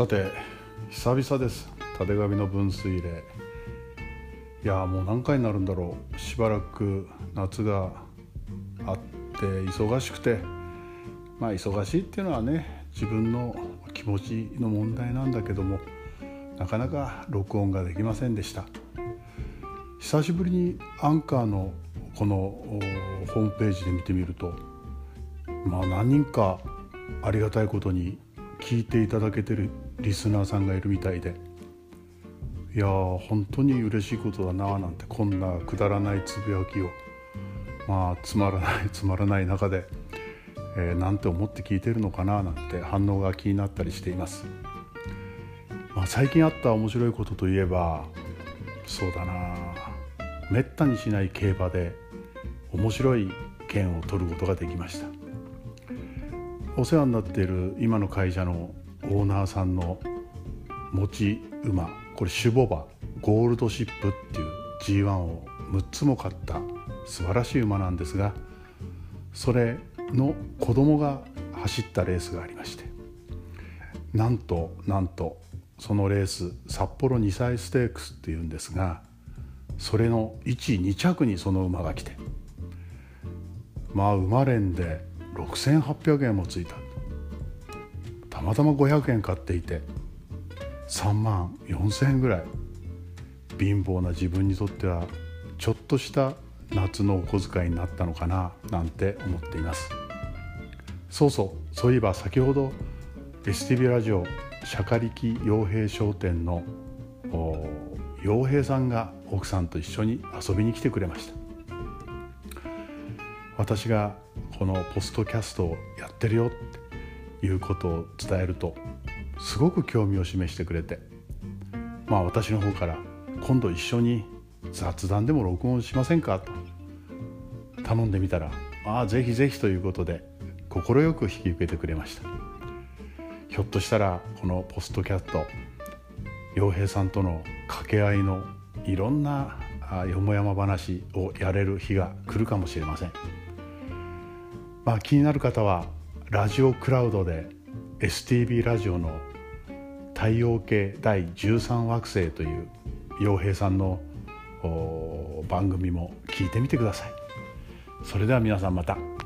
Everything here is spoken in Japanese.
さて久々です。たてがみの分水嶺。いやもう何回になるんだろう。しばらく夏があって忙しくて。まあ忙しいっていうのはね自分の気持ちの問題なんだけどもなかなか録音ができませんでした。久しぶりにアンカーのこのホームページで見てみるとまあ何人かありがたいことに聞いていただけてるリスナーさんがいるみたいで。いやー本当に嬉しいことだななんてこんなくだらないつぶやきを。まあつまらない つまらない中で、えー、なんて思って聞いてるのかななんて反応が気になったりしています。まあ、最近あった面白いことといえばそうだなめったにしない競馬で面白い券を取ることができました。お世話になっている今の会社のオーナーさんの持ち馬これ種牡馬ゴールドシップっていう G1 を6つも買った素晴らしい馬なんですがそれの子供が走ったレースがありましてなんとなんとそのレース札幌2歳ステークスっていうんですがそれの12着にその馬が来てまあ馬連で6800円もついた。たまたま500円買っていて3万4,000円ぐらい。貧乏な自分にとってはちょっとした夏のお小遣いになったのかななんて思っています。そうそうそういえば先ほど STV ラジオ釈迦力傭兵商店の傭兵さんが奥さんと一緒に遊びに来てくれました。私がこのポストキャストをやってるよっていうことを伝えるとすごく興味を示してくれてまあ私の方から今度一緒に雑談でも録音しませんかと頼んでみたらああぜひぜひということで快く引き受けてくれました。ひょっとしたらこのポストキャット洋平さんとの掛け合いのいろんなよもやま話をやれる日が来るかもしれません、まあ、気になる方はラジオクラウドで STB ラジオの太陽系第13惑星という洋平さんの番組も聞いてみてくださいそれでは皆さんまた。